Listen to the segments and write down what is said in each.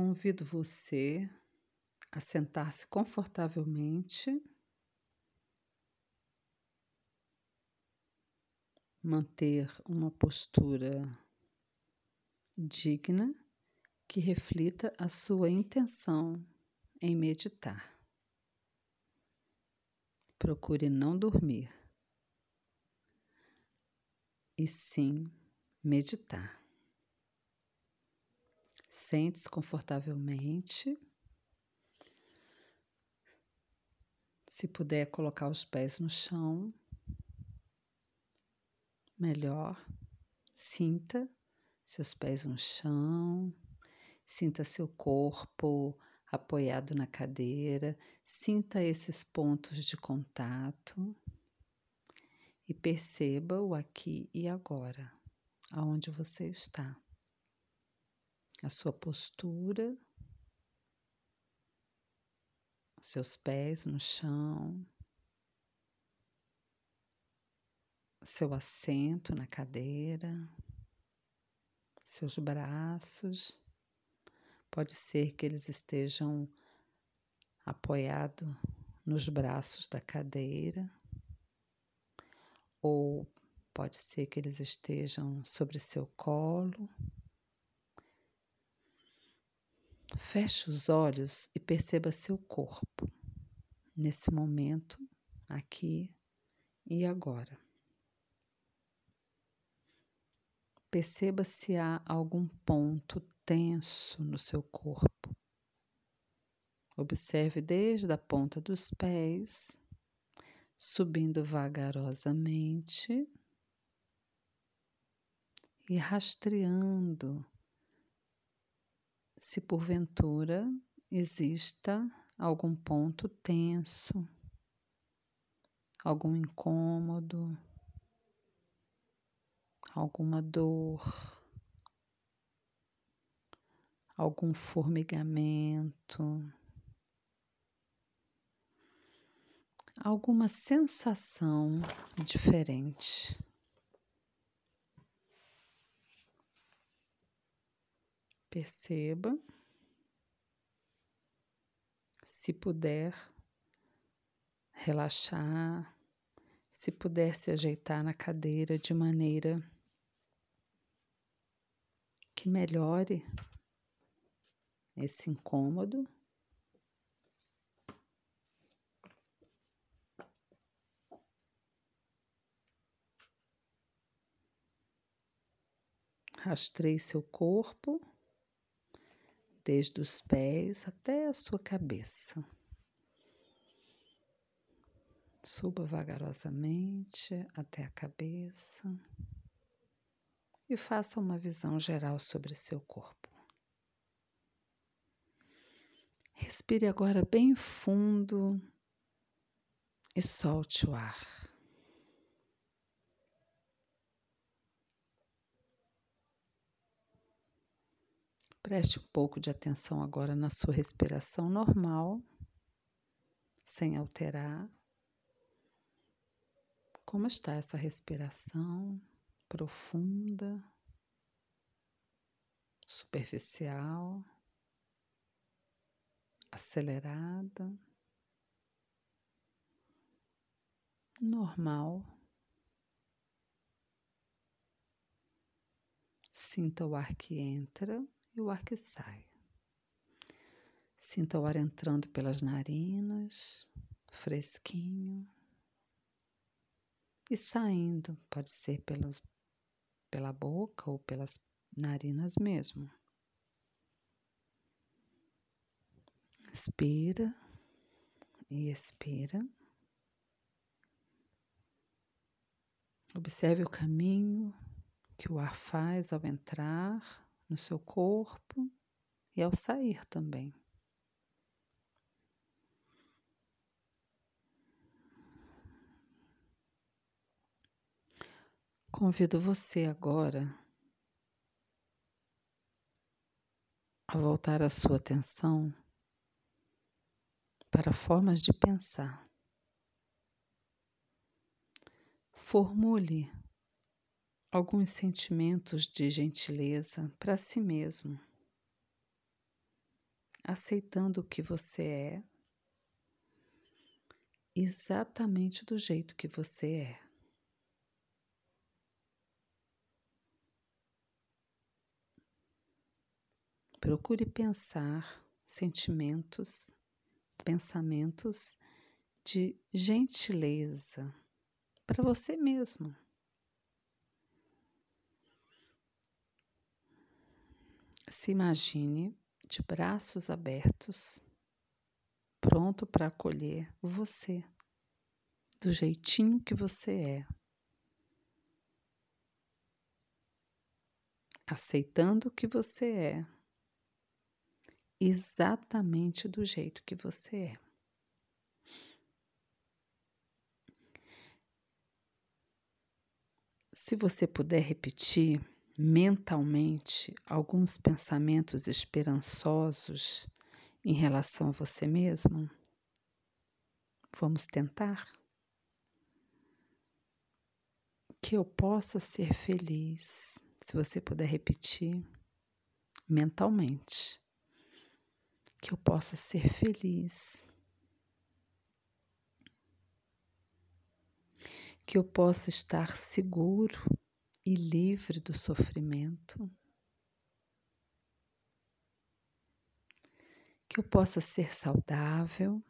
Convido você a sentar-se confortavelmente, manter uma postura digna que reflita a sua intenção em meditar. Procure não dormir, e sim meditar. Sente-se confortavelmente. Se puder colocar os pés no chão, melhor. Sinta seus pés no chão, sinta seu corpo apoiado na cadeira, sinta esses pontos de contato e perceba o aqui e agora, aonde você está. A sua postura, seus pés no chão, seu assento na cadeira, seus braços. Pode ser que eles estejam apoiados nos braços da cadeira ou pode ser que eles estejam sobre seu colo. Feche os olhos e perceba seu corpo nesse momento, aqui e agora. Perceba se há algum ponto tenso no seu corpo. Observe desde a ponta dos pés subindo vagarosamente e rastreando se porventura exista algum ponto tenso, algum incômodo, alguma dor, algum formigamento. alguma sensação diferente. Perceba, se puder relaxar, se puder se ajeitar na cadeira de maneira que melhore esse incômodo. Rastreie seu corpo, desde os pés até a sua cabeça. Suba vagarosamente até a cabeça e faça uma visão geral sobre seu corpo. Respire agora bem fundo e solte o ar. Preste um pouco de atenção agora na sua respiração normal, sem alterar. Como está essa respiração profunda, superficial, acelerada, normal? Sinta o ar que entra e o ar que sai. Sinta o ar entrando pelas narinas, fresquinho, e saindo, pode ser pelas, pela boca ou pelas narinas mesmo. Inspira e expira. Observe o caminho que o ar faz ao entrar no seu corpo e ao sair também. Convido você agora a voltar a sua atenção para formas de pensar. Formule alguns sentimentos de gentileza para si mesmo. aceitando o que você é, exatamente do jeito que você é. Procure pensar sentimentos, pensamentos de gentileza para você mesmo. Se imagine de braços abertos, pronto para acolher você, do jeitinho que você é. Aceitando o que você é, exatamente do jeito que você é. Se você puder repetir mentalmente alguns pensamentos esperançosos em relação a você mesmo, vamos tentar? Que eu possa ser feliz, se você puder repetir mentalmente. Que eu possa ser feliz. que eu possa estar seguro e livre do sofrimento, que eu possa ser saudável,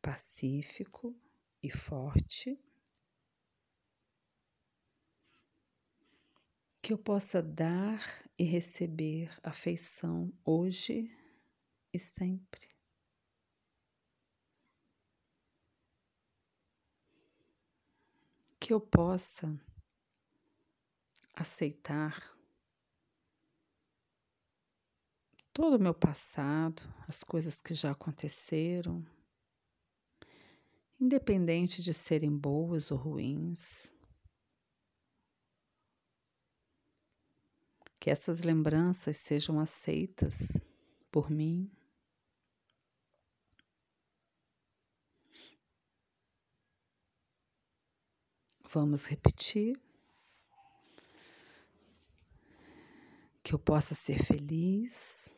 pacífico e forte, que eu possa dar e receber afeição hoje e sempre. que eu possa aceitar todo o meu passado, as coisas que já aconteceram, independente de serem boas ou ruins. Que essas lembranças sejam aceitas por mim Vamos repetir. Que eu possa ser feliz.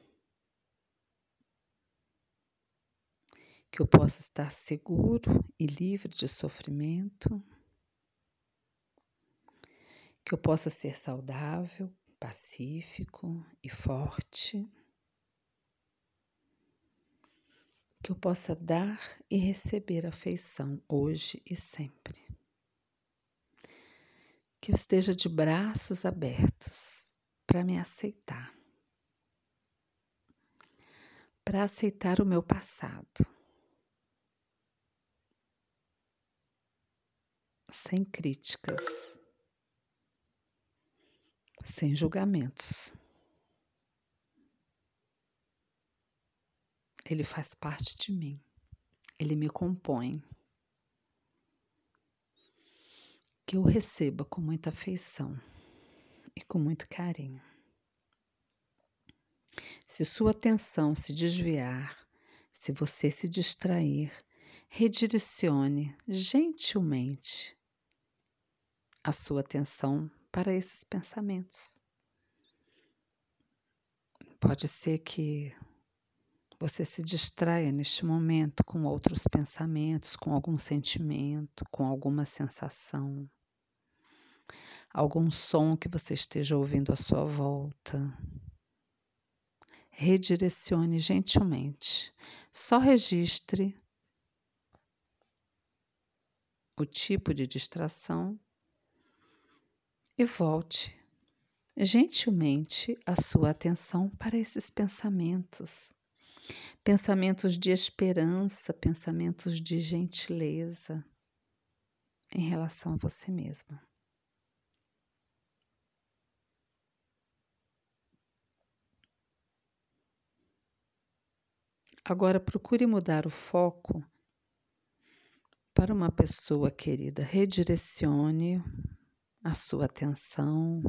Que eu possa estar seguro e livre de sofrimento. Que eu possa ser saudável, pacífico e forte. Que eu possa dar e receber afeição hoje e sempre que eu esteja de braços abertos para me aceitar, para aceitar o meu passado, sem críticas, sem julgamentos. Ele faz parte de mim, ele me compõe. que eu receba com muita afeição e com muito carinho. Se sua atenção se desviar, se você se distrair, redirecione gentilmente a sua atenção para esses pensamentos. Pode ser que você se distraia neste momento com outros pensamentos, com algum sentimento, com alguma sensação, algum som que você esteja ouvindo à sua volta. Redirecione gentilmente. Só registre o tipo de distração e volte gentilmente a sua atenção para esses pensamentos pensamentos de esperança, pensamentos de gentileza em relação a você mesma. Agora procure mudar o foco para uma pessoa querida. Redirecione a sua atenção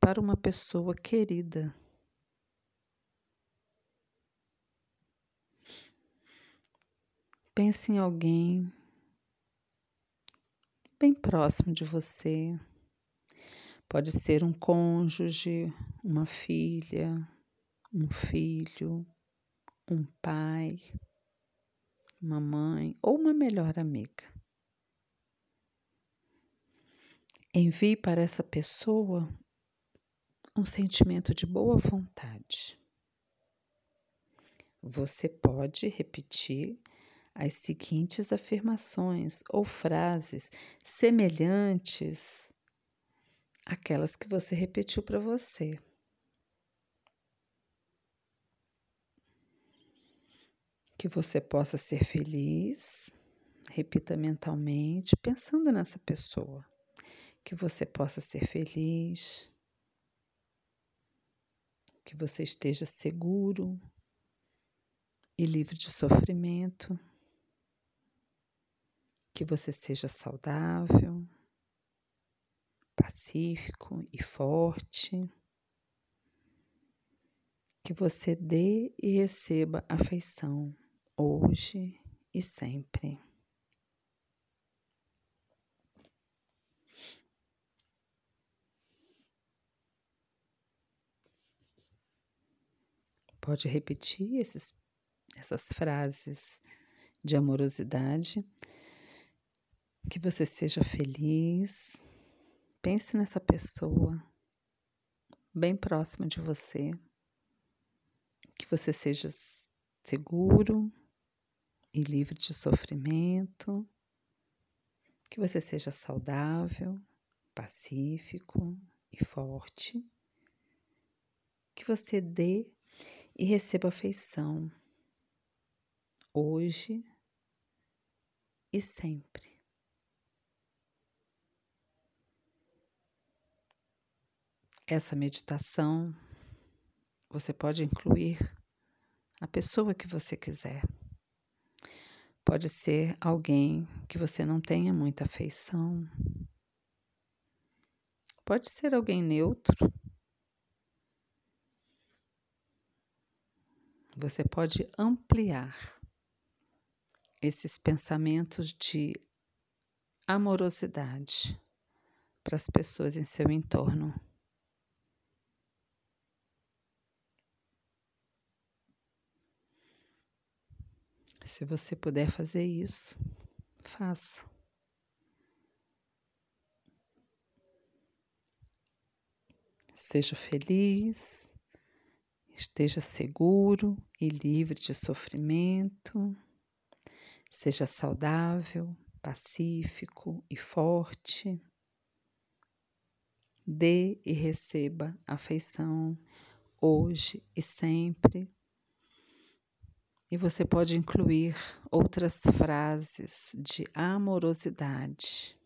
para uma pessoa querida. Pense em alguém bem próximo de você. Pode ser um cônjuge, uma filha, um filho, um pai, uma mãe ou uma melhor amiga. Envie para essa pessoa um sentimento de boa vontade. Você pode repetir as seguintes afirmações ou frases semelhantes àquelas que você repetiu para você. Que você possa ser feliz, repita mentalmente, pensando nessa pessoa. Que você possa ser feliz, que você esteja seguro e livre de sofrimento, que você seja saudável, pacífico e forte, que você dê e receba afeição hoje e sempre. Pode repetir esses, essas frases de amorosidade. Que você seja feliz. Pense nessa pessoa bem próxima de você. Que você seja seguro e livre de sofrimento. Que você seja saudável, pacífico e forte. Que você dê e receba afeição hoje e sempre. Essa meditação você pode incluir a pessoa que você quiser. Pode ser alguém que você não tenha muita afeição. Pode ser alguém neutro você pode ampliar esses pensamentos de amorosidade para as pessoas em seu entorno. Se você puder fazer isso, faça. Seja feliz, esteja seguro e livre de sofrimento, seja saudável, pacífico e forte. Dê e receba afeição hoje e sempre. E você pode incluir outras frases de amorosidade.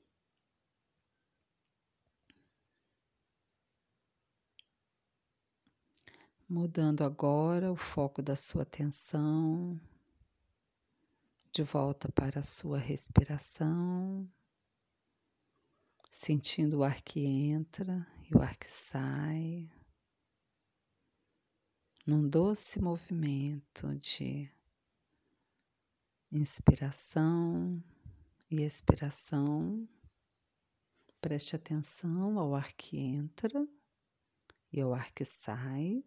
Mudando agora o foco da sua atenção de volta para a sua respiração, sentindo o ar que entra e o ar que sai, num doce movimento de inspiração e expiração. Preste atenção ao ar que entra e ao ar que sai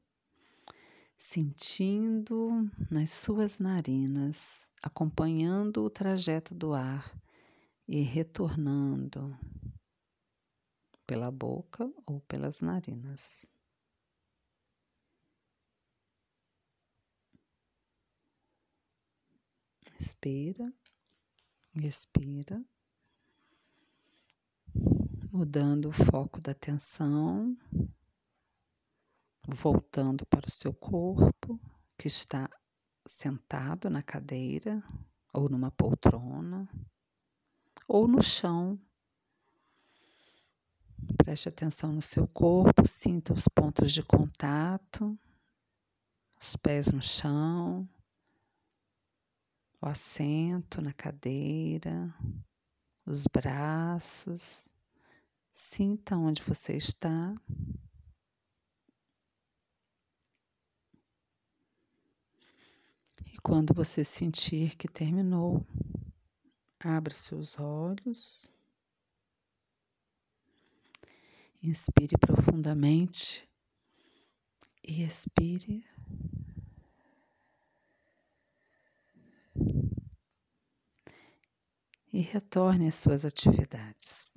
sentindo nas suas narinas, acompanhando o trajeto do ar e retornando pela boca ou pelas narinas. Inspira, expira, mudando o foco da atenção. Voltando para o seu corpo, que está sentado na cadeira, ou numa poltrona, ou no chão. Preste atenção no seu corpo, sinta os pontos de contato, os pés no chão, o assento na cadeira, os braços. Sinta onde você está. E quando você sentir que terminou, abra seus olhos. Inspire profundamente e expire e retorne às suas atividades.